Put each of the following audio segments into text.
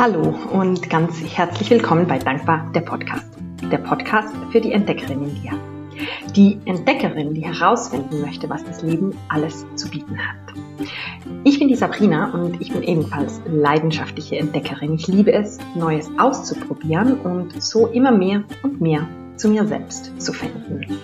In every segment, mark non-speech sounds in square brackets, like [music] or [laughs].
Hallo und ganz herzlich willkommen bei Dankbar, der Podcast. Der Podcast für die Entdeckerin in dir. Die Entdeckerin, die herausfinden möchte, was das Leben alles zu bieten hat. Ich bin die Sabrina und ich bin ebenfalls leidenschaftliche Entdeckerin. Ich liebe es, Neues auszuprobieren und so immer mehr und mehr zu mir selbst zu finden.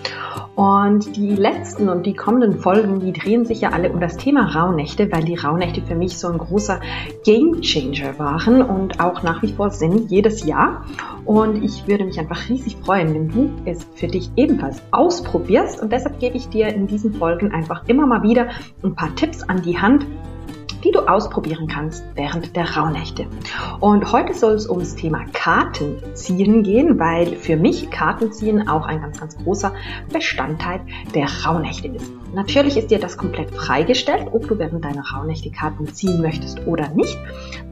Und die letzten und die kommenden Folgen, die drehen sich ja alle um das Thema Rauhnächte, weil die Rauhnächte für mich so ein großer Game Changer waren und auch nach wie vor sind jedes Jahr. Und ich würde mich einfach riesig freuen, wenn du es für dich ebenfalls ausprobierst. Und deshalb gebe ich dir in diesen Folgen einfach immer mal wieder ein paar Tipps an die Hand, die du ausprobieren kannst während der Rauhnächte. Und heute soll es ums Thema Kartenziehen gehen, weil für mich Kartenziehen auch ein ganz, ganz großer Bestandteil der Rauhnächte ist. Natürlich ist dir das komplett freigestellt, ob du während deiner Rauhnächte Karten ziehen möchtest oder nicht.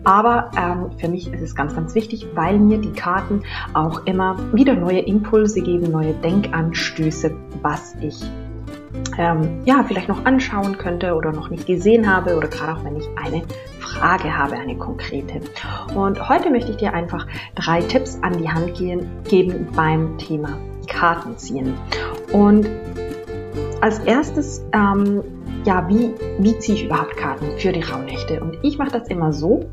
Aber ähm, für mich ist es ganz, ganz wichtig, weil mir die Karten auch immer wieder neue Impulse geben, neue Denkanstöße, was ich ähm, ja, vielleicht noch anschauen könnte oder noch nicht gesehen habe oder gerade auch wenn ich eine Frage habe, eine konkrete. Und heute möchte ich dir einfach drei Tipps an die Hand gehen, geben beim Thema Kartenziehen. Und als erstes, ähm, ja, wie, wie ziehe ich überhaupt Karten für die Rauhnächte? Und ich mache das immer so,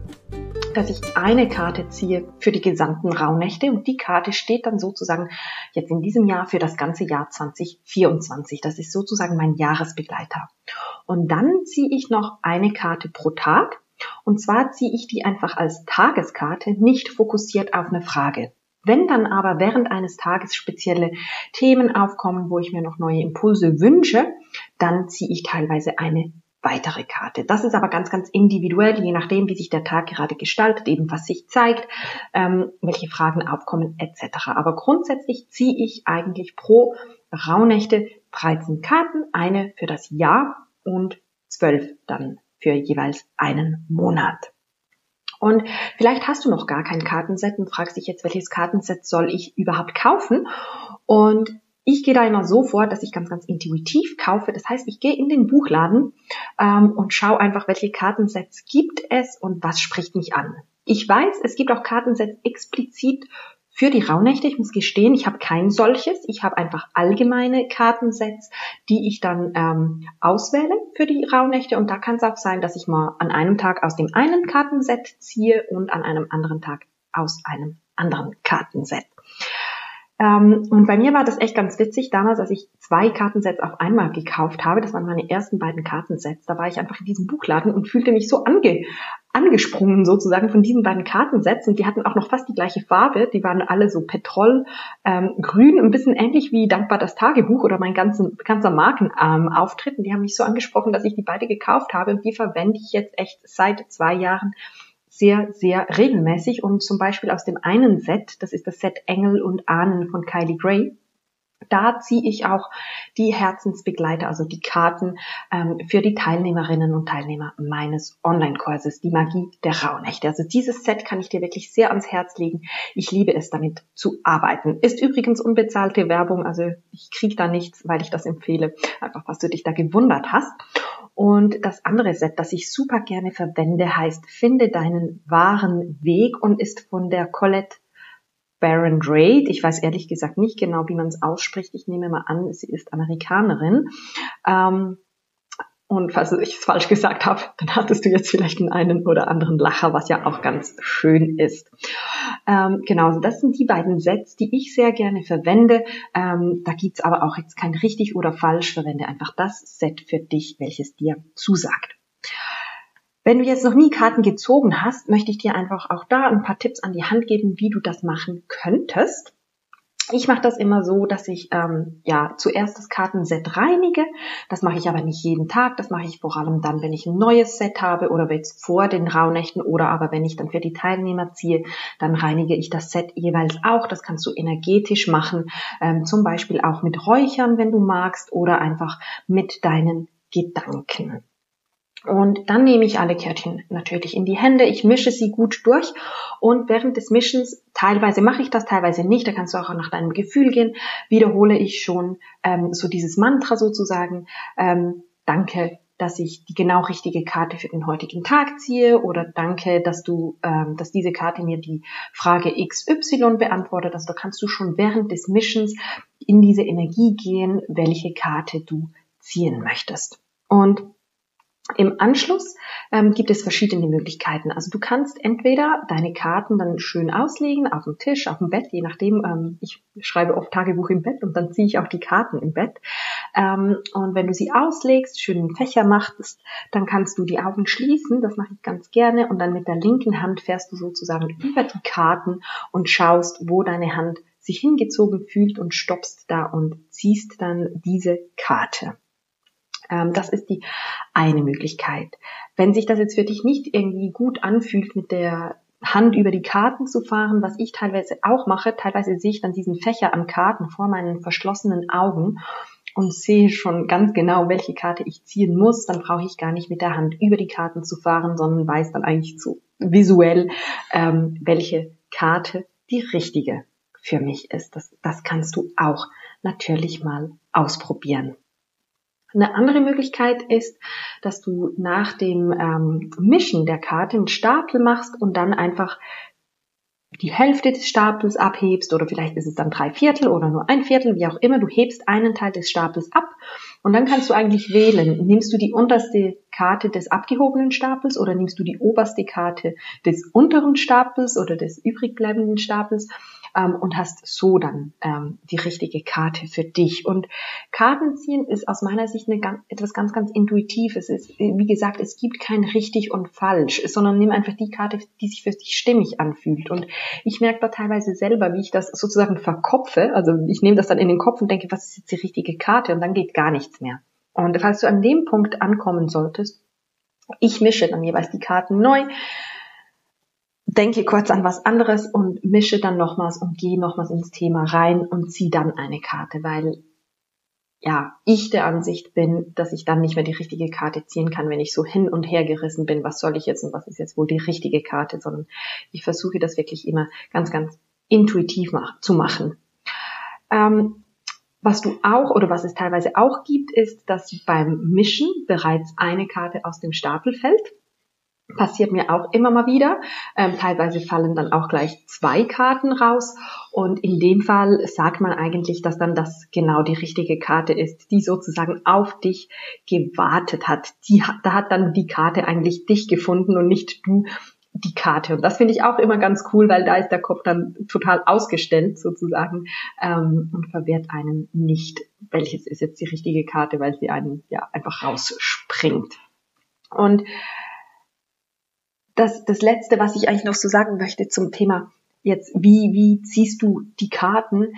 dass ich eine Karte ziehe für die gesamten Rauhnächte und die Karte steht dann sozusagen jetzt in diesem Jahr für das ganze Jahr 2024. Das ist sozusagen mein Jahresbegleiter. Und dann ziehe ich noch eine Karte pro Tag und zwar ziehe ich die einfach als Tageskarte, nicht fokussiert auf eine Frage. Wenn dann aber während eines Tages spezielle Themen aufkommen, wo ich mir noch neue Impulse wünsche, dann ziehe ich teilweise eine weitere Karte. Das ist aber ganz, ganz individuell, je nachdem, wie sich der Tag gerade gestaltet, eben was sich zeigt, ähm, welche Fragen aufkommen etc. Aber grundsätzlich ziehe ich eigentlich pro Rauhnächte 13 Karten, eine für das Jahr und 12 dann für jeweils einen Monat. Und vielleicht hast du noch gar kein Kartenset und fragst dich jetzt, welches Kartenset soll ich überhaupt kaufen? Und ich gehe da immer so vor, dass ich ganz, ganz intuitiv kaufe. Das heißt, ich gehe in den Buchladen ähm, und schaue einfach, welche Kartensets gibt es und was spricht mich an. Ich weiß, es gibt auch Kartensets explizit für die Rauhnächte. Ich muss gestehen, ich habe kein solches. Ich habe einfach allgemeine Kartensets, die ich dann ähm, auswähle für die Rauhnächte. Und da kann es auch sein, dass ich mal an einem Tag aus dem einen Kartenset ziehe und an einem anderen Tag aus einem anderen Kartenset. Ähm, und bei mir war das echt ganz witzig damals, als ich zwei Kartensets auf einmal gekauft habe. Das waren meine ersten beiden Kartensets. Da war ich einfach in diesem Buchladen und fühlte mich so ange angesprungen sozusagen von diesen beiden Kartensets und die hatten auch noch fast die gleiche Farbe. Die waren alle so Petrol ähm, ein bisschen ähnlich wie dankbar das Tagebuch oder mein ganzen, ganzer Markenauftritt. Ähm, und die haben mich so angesprochen, dass ich die beide gekauft habe und die verwende ich jetzt echt seit zwei Jahren sehr, sehr regelmäßig und zum Beispiel aus dem einen Set, das ist das Set Engel und Ahnen von Kylie Gray, da ziehe ich auch die Herzensbegleiter, also die Karten ähm, für die Teilnehmerinnen und Teilnehmer meines Online-Kurses, die Magie der Rauhnächte. Also dieses Set kann ich dir wirklich sehr ans Herz legen. Ich liebe es, damit zu arbeiten. Ist übrigens unbezahlte Werbung, also ich kriege da nichts, weil ich das empfehle. Einfach, was du dich da gewundert hast. Und das andere Set, das ich super gerne verwende, heißt Finde deinen wahren Weg und ist von der Colette Baron Drake. Ich weiß ehrlich gesagt nicht genau, wie man es ausspricht. Ich nehme mal an, sie ist Amerikanerin. Ähm, und falls ich es falsch gesagt habe, dann hattest du jetzt vielleicht einen oder anderen Lacher, was ja auch ganz schön ist. Ähm, genau, also das sind die beiden Sets, die ich sehr gerne verwende. Ähm, da gibt's aber auch jetzt kein richtig oder falsch. Verwende einfach das Set für dich, welches dir zusagt. Wenn du jetzt noch nie Karten gezogen hast, möchte ich dir einfach auch da ein paar Tipps an die Hand geben, wie du das machen könntest. Ich mache das immer so, dass ich ähm, ja zuerst das Kartenset reinige. Das mache ich aber nicht jeden Tag. Das mache ich vor allem dann, wenn ich ein neues Set habe oder jetzt vor den Rauhnächten oder aber wenn ich dann für die Teilnehmer ziehe, dann reinige ich das Set jeweils auch. Das kannst du energetisch machen, ähm, zum Beispiel auch mit Räuchern, wenn du magst, oder einfach mit deinen Gedanken. Und dann nehme ich alle Kärtchen natürlich in die Hände, ich mische sie gut durch und während des Mischens, teilweise mache ich das, teilweise nicht, da kannst du auch nach deinem Gefühl gehen, wiederhole ich schon ähm, so dieses Mantra sozusagen, ähm, danke, dass ich die genau richtige Karte für den heutigen Tag ziehe oder danke, dass du, ähm, dass diese Karte mir die Frage XY beantwortet. Also da kannst du schon während des Missions in diese Energie gehen, welche Karte du ziehen möchtest. Und im Anschluss ähm, gibt es verschiedene Möglichkeiten. Also du kannst entweder deine Karten dann schön auslegen auf dem Tisch, auf dem Bett, je nachdem. Ähm, ich schreibe oft Tagebuch im Bett und dann ziehe ich auch die Karten im Bett. Ähm, und wenn du sie auslegst, schön in Fächer machst, dann kannst du die Augen schließen. Das mache ich ganz gerne. Und dann mit der linken Hand fährst du sozusagen über die Karten und schaust, wo deine Hand sich hingezogen fühlt und stoppst da und ziehst dann diese Karte. Ähm, das ist die eine Möglichkeit. Wenn sich das jetzt für dich nicht irgendwie gut anfühlt, mit der Hand über die Karten zu fahren, was ich teilweise auch mache, teilweise sehe ich dann diesen Fächer an Karten vor meinen verschlossenen Augen und sehe schon ganz genau, welche Karte ich ziehen muss, dann brauche ich gar nicht mit der Hand über die Karten zu fahren, sondern weiß dann eigentlich so visuell, ähm, welche Karte die richtige für mich ist. Das, das kannst du auch natürlich mal ausprobieren. Eine andere Möglichkeit ist, dass du nach dem ähm, Mischen der Karte einen Stapel machst und dann einfach die Hälfte des Stapels abhebst oder vielleicht ist es dann drei Viertel oder nur ein Viertel, wie auch immer. Du hebst einen Teil des Stapels ab und dann kannst du eigentlich wählen. Nimmst du die unterste Karte des abgehobenen Stapels oder nimmst du die oberste Karte des unteren Stapels oder des übrigbleibenden Stapels ähm, und hast so dann ähm, die richtige Karte für dich. Und Kartenziehen ist aus meiner Sicht eine etwas ganz, ganz Intuitives. Es ist, wie gesagt, es gibt kein richtig und falsch, sondern nimm einfach die Karte, die sich für dich stimmig anfühlt. Und ich merke da teilweise selber, wie ich das sozusagen verkopfe. Also ich nehme das dann in den Kopf und denke, was ist jetzt die richtige Karte? Und dann geht gar nichts mehr. Und falls du an dem Punkt ankommen solltest, ich mische dann jeweils die Karten neu, denke kurz an was anderes und mische dann nochmals und gehe nochmals ins Thema rein und ziehe dann eine Karte, weil ja, ich der Ansicht bin, dass ich dann nicht mehr die richtige Karte ziehen kann, wenn ich so hin und her gerissen bin, was soll ich jetzt und was ist jetzt wohl die richtige Karte, sondern ich versuche das wirklich immer ganz, ganz intuitiv mach zu machen. Ähm, was du auch oder was es teilweise auch gibt, ist, dass beim Mischen bereits eine Karte aus dem Stapel fällt. Passiert mir auch immer mal wieder. Ähm, teilweise fallen dann auch gleich zwei Karten raus. Und in dem Fall sagt man eigentlich, dass dann das genau die richtige Karte ist, die sozusagen auf dich gewartet hat. Die, da hat dann die Karte eigentlich dich gefunden und nicht du die Karte. Und das finde ich auch immer ganz cool, weil da ist der Kopf dann total ausgestellt sozusagen ähm, und verwehrt einen nicht, welches ist jetzt die richtige Karte, weil sie einen ja einfach rausspringt. Und das, das Letzte, was ich eigentlich noch so sagen möchte zum Thema jetzt, wie, wie ziehst du die Karten,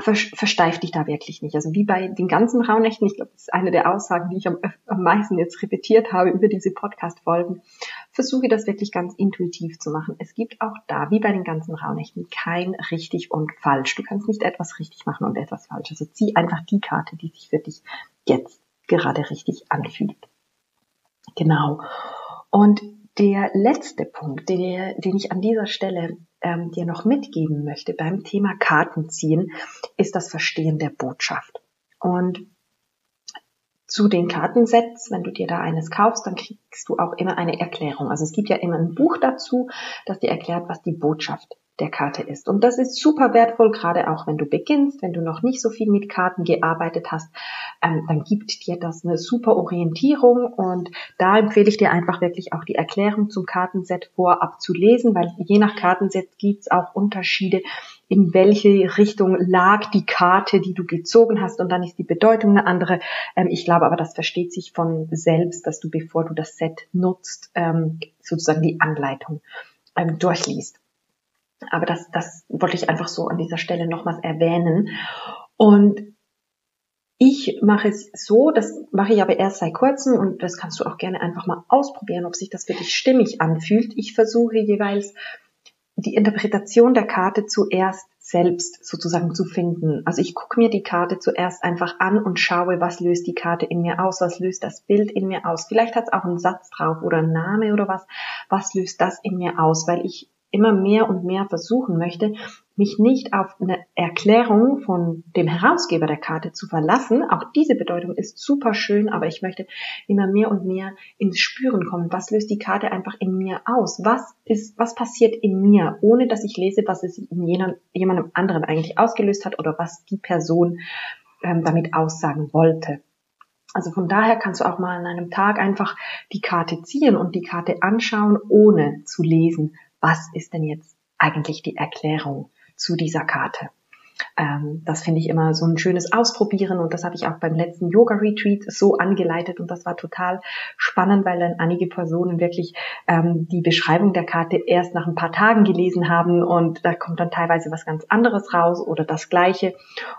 versteif dich da wirklich nicht. Also wie bei den ganzen Rauhnächten, ich glaube, das ist eine der Aussagen, die ich am, [laughs] am meisten jetzt repetiert habe über diese Podcast-Folgen, versuche das wirklich ganz intuitiv zu machen. Es gibt auch da, wie bei den ganzen Rauhnächten, kein richtig und falsch. Du kannst nicht etwas richtig machen und etwas falsch. Also zieh einfach die Karte, die sich für dich jetzt gerade richtig anfühlt. Genau. Und der letzte Punkt, den, den ich an dieser Stelle ähm, dir noch mitgeben möchte beim Thema Kartenziehen, ist das Verstehen der Botschaft. Und zu den Kartensets, wenn du dir da eines kaufst, dann kriegst du auch immer eine Erklärung. Also es gibt ja immer ein Buch dazu, das dir erklärt, was die Botschaft der Karte ist. Und das ist super wertvoll, gerade auch wenn du beginnst, wenn du noch nicht so viel mit Karten gearbeitet hast, ähm, dann gibt dir das eine super Orientierung und da empfehle ich dir einfach wirklich auch die Erklärung zum Kartenset vorab zu lesen, weil je nach Kartenset gibt's auch Unterschiede, in welche Richtung lag die Karte, die du gezogen hast und dann ist die Bedeutung eine andere. Ähm, ich glaube aber, das versteht sich von selbst, dass du, bevor du das Set nutzt, ähm, sozusagen die Anleitung ähm, durchliest. Aber das, das wollte ich einfach so an dieser Stelle nochmals erwähnen. Und ich mache es so, das mache ich aber erst seit kurzem und das kannst du auch gerne einfach mal ausprobieren, ob sich das für dich stimmig anfühlt. Ich versuche jeweils die Interpretation der Karte zuerst selbst sozusagen zu finden. Also ich gucke mir die Karte zuerst einfach an und schaue, was löst die Karte in mir aus, was löst das Bild in mir aus. Vielleicht hat es auch einen Satz drauf oder einen Name oder was. Was löst das in mir aus? Weil ich immer mehr und mehr versuchen möchte, mich nicht auf eine Erklärung von dem Herausgeber der Karte zu verlassen. Auch diese Bedeutung ist super schön, aber ich möchte immer mehr und mehr ins Spüren kommen. Was löst die Karte einfach in mir aus? Was ist, was passiert in mir, ohne dass ich lese, was es in jenem, jemandem anderen eigentlich ausgelöst hat oder was die Person ähm, damit aussagen wollte. Also von daher kannst du auch mal an einem Tag einfach die Karte ziehen und die Karte anschauen, ohne zu lesen, was ist denn jetzt eigentlich die Erklärung zu dieser Karte. Ähm, das finde ich immer so ein schönes Ausprobieren und das habe ich auch beim letzten Yoga-Retreat so angeleitet und das war total spannend, weil dann einige Personen wirklich ähm, die Beschreibung der Karte erst nach ein paar Tagen gelesen haben und da kommt dann teilweise was ganz anderes raus oder das gleiche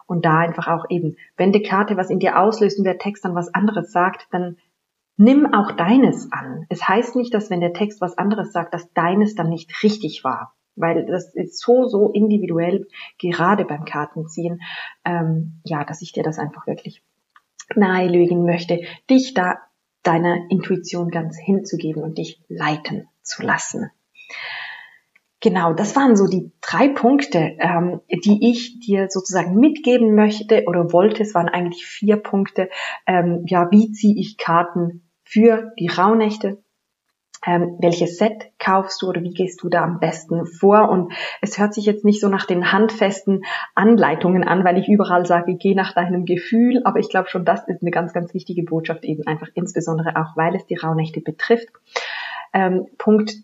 und da einfach auch eben, wenn die Karte was in dir auslöst und der Text dann was anderes sagt, dann Nimm auch deines an. Es heißt nicht, dass wenn der Text was anderes sagt, dass deines dann nicht richtig war weil das ist so, so individuell, gerade beim Kartenziehen, ähm, ja, dass ich dir das einfach wirklich nahelegen möchte, dich da deiner Intuition ganz hinzugeben und dich leiten zu lassen. Genau, das waren so die drei Punkte, ähm, die ich dir sozusagen mitgeben möchte oder wollte. Es waren eigentlich vier Punkte. Ähm, ja, wie ziehe ich Karten für die Rauhnächte, ähm, welches Set kaufst du oder wie gehst du da am besten vor? Und es hört sich jetzt nicht so nach den handfesten Anleitungen an, weil ich überall sage, geh nach deinem Gefühl. Aber ich glaube schon, das ist eine ganz, ganz wichtige Botschaft eben einfach insbesondere auch, weil es die Rauhnächte betrifft. Ähm, Punkt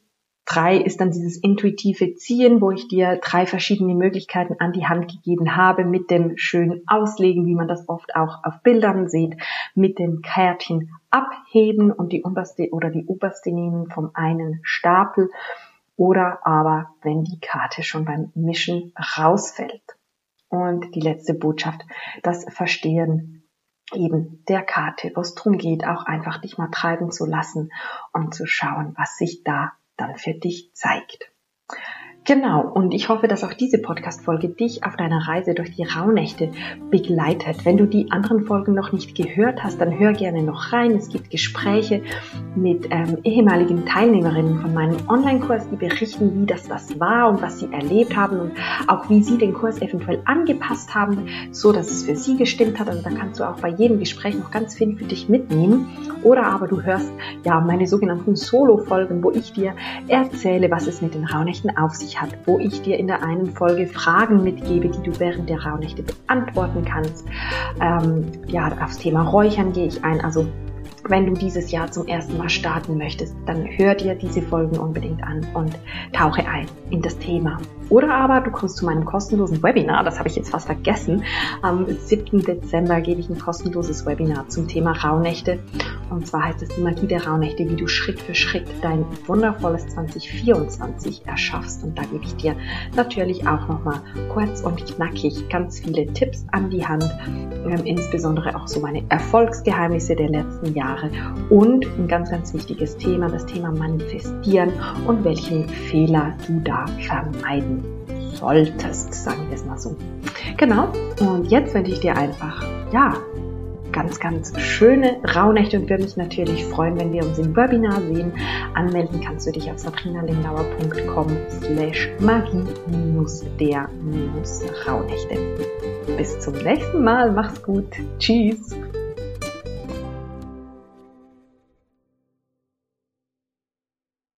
Drei ist dann dieses intuitive Ziehen, wo ich dir drei verschiedene Möglichkeiten an die Hand gegeben habe mit dem schönen Auslegen, wie man das oft auch auf Bildern sieht, mit dem Kärtchen abheben und die oberste oder die oberste nehmen vom einen Stapel oder aber wenn die Karte schon beim Mischen rausfällt. Und die letzte Botschaft, das Verstehen eben der Karte, wo es darum geht, auch einfach dich mal treiben zu lassen und zu schauen, was sich da dann für dich zeigt. Genau, und ich hoffe, dass auch diese Podcast-Folge dich auf deiner Reise durch die Rauhnächte begleitet. Wenn du die anderen Folgen noch nicht gehört hast, dann hör gerne noch rein. Es gibt Gespräche mit ähm, ehemaligen Teilnehmerinnen von meinem Online-Kurs, die berichten, wie das das war und was sie erlebt haben und auch wie sie den Kurs eventuell angepasst haben, so dass es für sie gestimmt hat. Also da kannst du auch bei jedem Gespräch noch ganz viel für dich mitnehmen. Oder aber du hörst ja meine sogenannten Solo-Folgen, wo ich dir erzähle, was es mit den Rauhnächten auf sich hat, wo ich dir in der einen Folge Fragen mitgebe, die du während der Rauhnächte beantworten kannst. Ähm, ja, aufs Thema Räuchern gehe ich ein. Also wenn du dieses Jahr zum ersten Mal starten möchtest, dann hör dir diese Folgen unbedingt an und tauche ein in das Thema. Oder aber du kommst zu meinem kostenlosen Webinar, das habe ich jetzt fast vergessen. Am 7. Dezember gebe ich ein kostenloses Webinar zum Thema Rauhnächte. Und zwar heißt es die Magie der Rauhnächte, wie du Schritt für Schritt dein wundervolles 2024 erschaffst. Und da gebe ich dir natürlich auch nochmal kurz und knackig ganz viele Tipps an die Hand, ähm, insbesondere auch so meine Erfolgsgeheimnisse der letzten Jahre und ein ganz, ganz wichtiges Thema, das Thema Manifestieren und welchen Fehler du da vermeiden solltest, sagen wir es mal so. Genau. Und jetzt wünsche ich dir einfach, ja, ganz, ganz schöne Rauhnächte und würde mich natürlich freuen, wenn wir uns im Webinar sehen. Anmelden kannst du dich auf sabrinalindauer.com slash magie der Rauhnächte. Bis zum nächsten Mal. Mach's gut. Tschüss.